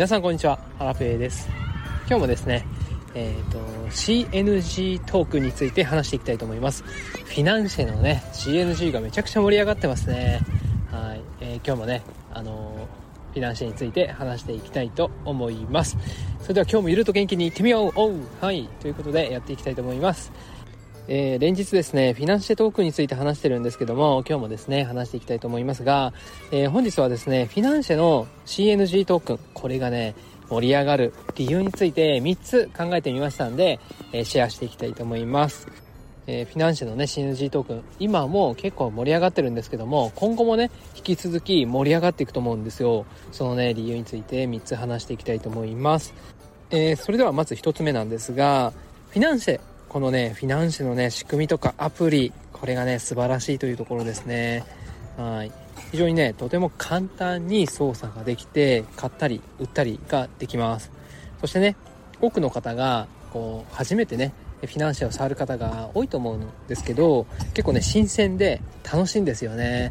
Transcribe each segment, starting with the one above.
皆さんこんにちは。ハラペーです。今日もですねえっ、ー、と CNG トークについて話していきたいと思います。フィナンシェのね CNG がめちゃくちゃ盛り上がってますね。はい、えー、今日もねあのフィナンシェについて話していきたいと思います。それでは今日もゆると元気にいってみようおう。はい。ということでやっていきたいと思います。えー、連日ですね、フィナンシェトークンについて話してるんですけども、今日もですね、話していきたいと思いますが、えー、本日はですね、フィナンシェの CNG トークン、これがね、盛り上がる理由について3つ考えてみましたんで、えー、シェアしていきたいと思います。えフィナンシェのね、CNG トークン、今も結構盛り上がってるんですけども、今後もね、引き続き盛り上がっていくと思うんですよ。そのね、理由について3つ話していきたいと思います。えそれではまず1つ目なんですが、フィナンシェこのね、フィナンシェのね、仕組みとかアプリ、これがね、素晴らしいというところですね。はい。非常にね、とても簡単に操作ができて、買ったり売ったりができます。そしてね、多くの方が、こう、初めてね、フィナンシェを触る方が多いと思うんですけど、結構ね、新鮮で楽しいんですよね。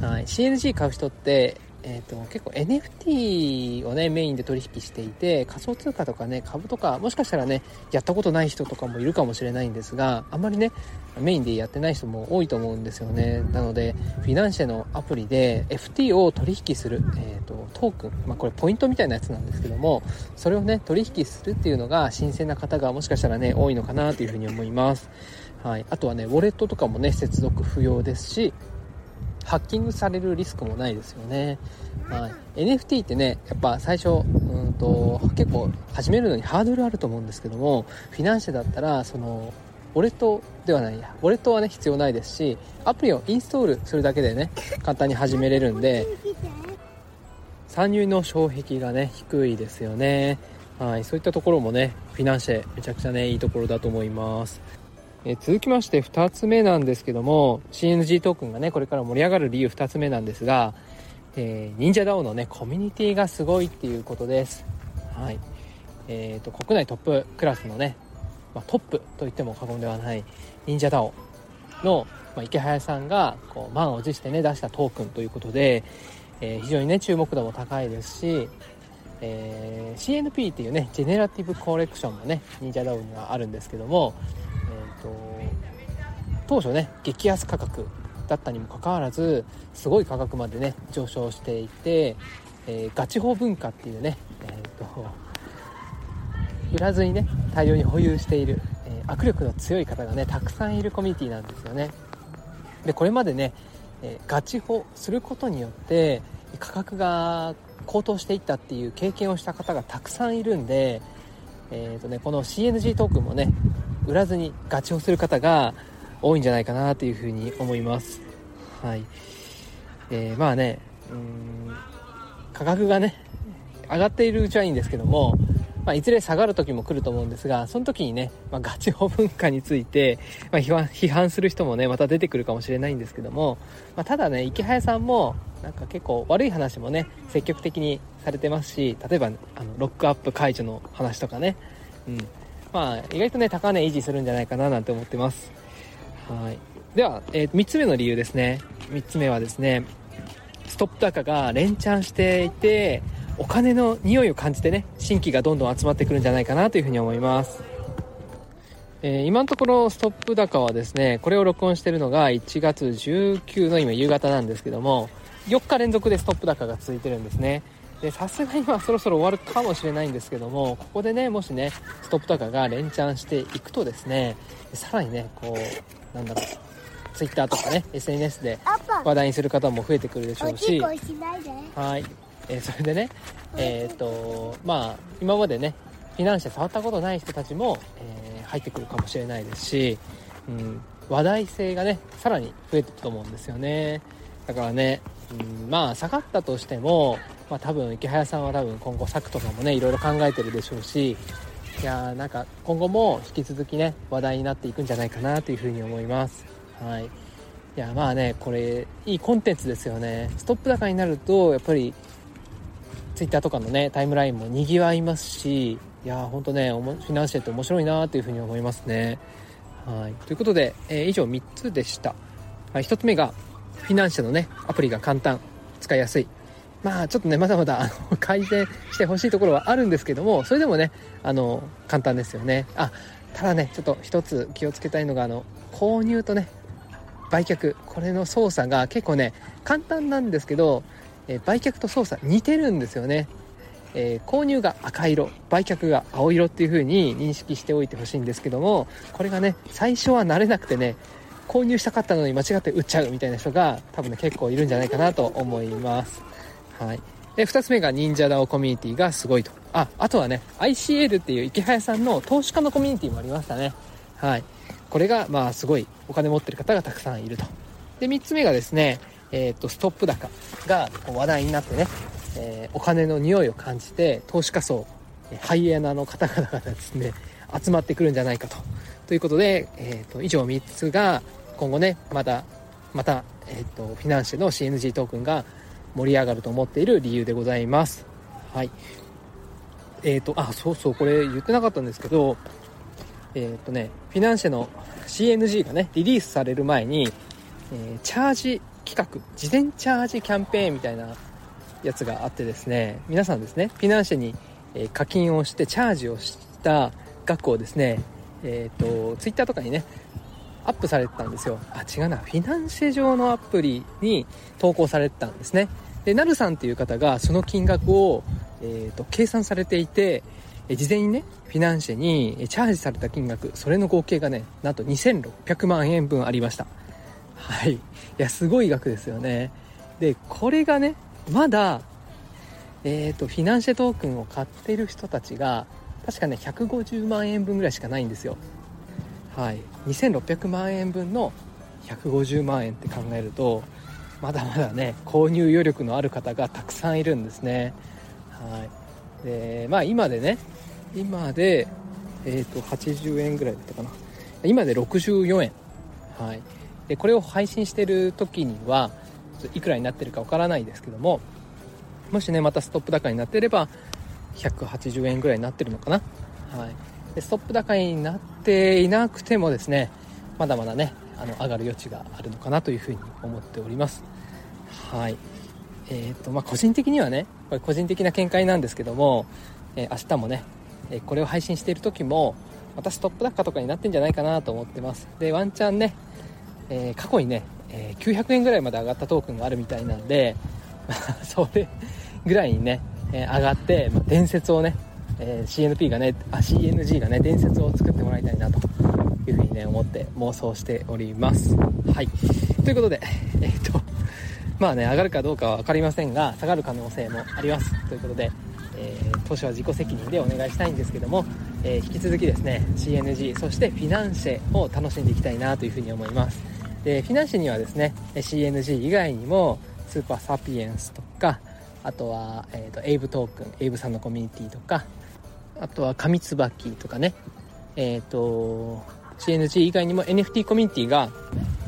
はい。CNG 買う人って、えーと、結構 NFT をねメインで取引していて仮想通貨とかね株とかもしかしたらねやったことない人とかもいるかもしれないんですがあんまりねメインでやってない人も多いと思うんですよね。なのでフィナンシェのアプリで FT を取引する、えーと、トークン、まあ、これポイントみたいなやつなんですけどもそれをね取引するっていうのが新鮮な方がもしかしたらね多いのかなというふうに思います。はい、あとはねウォレットとかもね接続不要ですしハッキングされるリスクもないですよね。はい、NFT ってね、やっぱ最初、うんと、結構始めるのにハードルあると思うんですけども、フィナンシェだったら、その、ウォレットではないや、ウォレットはね、必要ないですし、アプリをインストールするだけでね、簡単に始めれるんで、参入の障壁がね、低いですよね。はい、そういったところもね、フィナンシェ、めちゃくちゃね、いいところだと思います。え続きまして2つ目なんですけども CNG トークンがねこれから盛り上がる理由2つ目なんですが、えー、忍者 DAO のねコミュニティがすごいっていうことです。はい。えーと、国内トップクラスのね、まあ、トップと言っても過言ではない忍者 DAO の、まあ、池早さんがこう満を持してね出したトークンということで、えー、非常にね注目度も高いですしえー、CNP っていうねジェネラティブコレクションもね忍者 DAO にはあるんですけどもと当初ね激安価格だったにもかかわらずすごい価格までね上昇していて、えー、ガチ法文化っていうね、えーと、売らずにね大量に保有している、えー、握力の強い方がねたくさんいるコミュニティなんですよね。でこれまでね、えー、ガチ法することによって価格が高騰していったっていう経験をした方がたくさんいるんで、えーとね、この CNG トークンもね売らずにガチをする方が多いんじゃないかなというふうに思います。はい。えー、まあね、うん、価格がね、上がっているうちはいいんですけども、まあ、いずれ下がる時も来ると思うんですが、その時にね、まあ、ガチ法文化について、まあ、批判する人もね、また出てくるかもしれないんですけども、まあ、ただね、池早さんも、なんか結構悪い話もね、積極的にされてますし、例えば、あの、ロックアップ解除の話とかね、うん、まあ、意外とね、高値維持するんじゃないかななんて思ってます。はい。では、えー、3つ目の理由ですね。3つ目はですね、ストップ高が連チャンしていて、お金の匂いを感じてね、新規がどんどん集まってくるんじゃないかなというふうに思います。えー、今のところストップ高はですね、これを録音しているのが1月19の今夕方なんですけども、4日連続でストップ高が続いてるんですね。でさすがに今そろそろ終わるかもしれないんですけどもここでねもしねストップとかが連チャンしていくとですねさらにねこうなんだろう Twitter とかね SNS で話題にする方も増えてくるでしょうしはい、えー、それでねえっ、ー、とまあ今までねフィナンシェ触ったことない人たちも、えー、入ってくるかもしれないですし、うん、話題性がねさらに増えていくと思うんですよね。だからね、うん、まあ下がったとしてもまあ、多分池早さんは多分今後策とかもねいろいろ考えてるでしょうしいやなんか今後も引き続きね話題になっていくんじゃないかなというふうに思います。はい。いやまあねこれいいコンテンツですよね。ストップ高になるとやっぱり Twitter とかのねタイムラインもにぎわいますしいやーほんとねフィナンシェって面白いなというふうに思いますね。はい。ということで、えー、以上3つでした、はい、1つ目がフィナンシェのねアプリが簡単使いやすい。まあちょっとねまだまだあの改善してほしいところはあるんですけどもそれでもねあの簡単ですよね。あただねちょっと一つ気をつけたいのがあの購入とね売却。これの操作が結構ね簡単なんですけど、え売却と操作似てるんですよね、えー、購入が赤色売却が青色っていう風に認識しておいてほしいんですけどもこれがね最初は慣れなくてね購入したかったのに間違って売っちゃうみたいな人が多分ね結構いるんじゃないかなと思います。はい。で2つ目が忍者 DAO コミュニティがすごいと。ああとはね ICL っていう池早さんの投資家のコミュニティもありましたね。はい。これがまあすごいお金持ってる方がたくさんいると。で3つ目がですねえーと、ストップ高が話題になってね、えー、お金の匂いを感じて投資家層ハイエナの方々がですね集まってくるんじゃないかと。ということで、えーと、以上3つが今後ねまたまた、えーと、フィナンシェの CNG トークンが盛り上がると思っている理由でございます。はい。えっ、ー、と、あ、そうそう、これ言ってなかったんですけど、えっ、ー、とね、フィナンシェの CNG がね、リリースされる前に、えー、チャージ企画、事前チャージキャンペーンみたいなやつがあってですね、皆さんですね、フィナンシェに、課金をしてチャージをした額をですね、えっ、ー、と、ツイッターとかにね、アップされてたんですよ。あ、違うな。フィナンシェ上のアプリに投稿されてたんですね。で、なるさんっていう方がその金額を、え、ー、と、計算されていて、事前にね、フィナンシェにチャージされた金額、それの合計がね、なんと2600万円分ありました。はい。いや、すごい額ですよね。で、これがね、まだ、えっ、ー、と、フィナンシェトークンを買ってる人たちが、確かね、150万円分ぐらいしかないんですよ。はい、2600万円分の150万円って考えるとまだまだね購入余力のある方がたくさんいるんですね。はい、でまあ今でね今で、えー、と80円ぐらいだったかな。今で64円、はい、でこれを配信してる時にはいくらになってるかわからないですけどももしねまたストップ高になってれば180円ぐらいになってるのかな、はい、でストップ高になっていなくてもですねまだまだねあの上がる余地があるのかなというふうに思っております。はい。えーとまあ、個人的にはねこれ個人的な見解なんですけども、えー、明日もね、えこれを配信している時もまたストップ高とかになってんじゃないかなと思ってます。でワンチャンね、えー、過去にね、えー、900円ぐらいまで上がったトークンがあるみたいなんで それぐらいにね、え上がって、まあ、伝説をねえ、CNP がねあ CNG がね伝説を作ってもらいたいなというふうにね思って妄想しております。はい。ということで え、っとまあね上がるかどうかは分かりませんが下がる可能性もあります。ということで、えー、投資は自己責任でお願いしたいんですけども、え引き続きですね CNG そしてフィナンシェを楽しんでいきたいなというふうに思います。でフィナンシェにはですね CNG 以外にもスーパーサピエンスとかあとは、えーと、エイブトークンエイブさんのコミュニティとかあとは神椿とかね、えっ、ー、と、CNG 以外にも NFT コミュニティが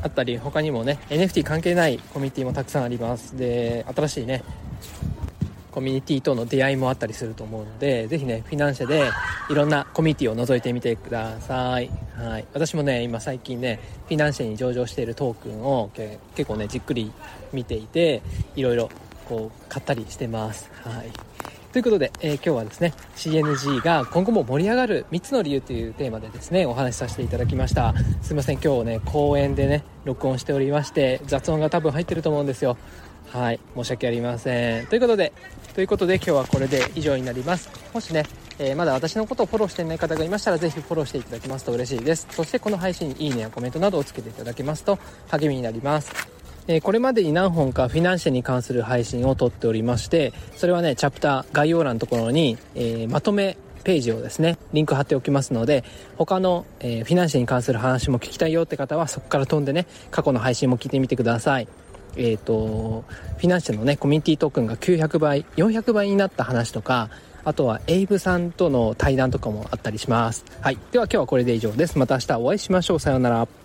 あったり、他にもね、NFT 関係ないコミュニティもたくさんあります。で、新しいね、コミュニティとの出会いもあったりすると思うので、ぜひね、フィナンシェでいろんなコミュニティを覗いてみてください。はい。私もね、今最近ね、フィナンシェに上場しているトークンを結構ね、じっくり見ていて、いろいろこう買ったりしてます。はい。ということで、えー、今日はですね CNG が今後も盛り上がる3つの理由というテーマでですねお話しさせていただきました。すいません今日ね公園でね録音しておりまして雑音が多分入ってると思うんですよ。はい申し訳ありません。ということでということで今日はこれで以上になります。もしね、えー、まだ私のことをフォローしていない方がいましたらぜひフォローしていただけますと嬉しいです。そしてこの配信にいいねやコメントなどをつけていただけますと励みになります。えこれまでに何本かフィナンシェに関する配信を撮っておりまして、それはね、チャプター概要欄のところに、え、まとめページをですね、リンク貼っておきますので、他の、え、フィナンシェに関する話も聞きたいよって方はそこから飛んでね、過去の配信も聞いてみてください。えっ、ー、と、フィナンシェのね、コミュニティトークンが900倍、400倍になった話とか、あとはエイブさんとの対談とかもあったりします。はい。では今日はこれで以上です。また明日お会いしましょう。さようなら。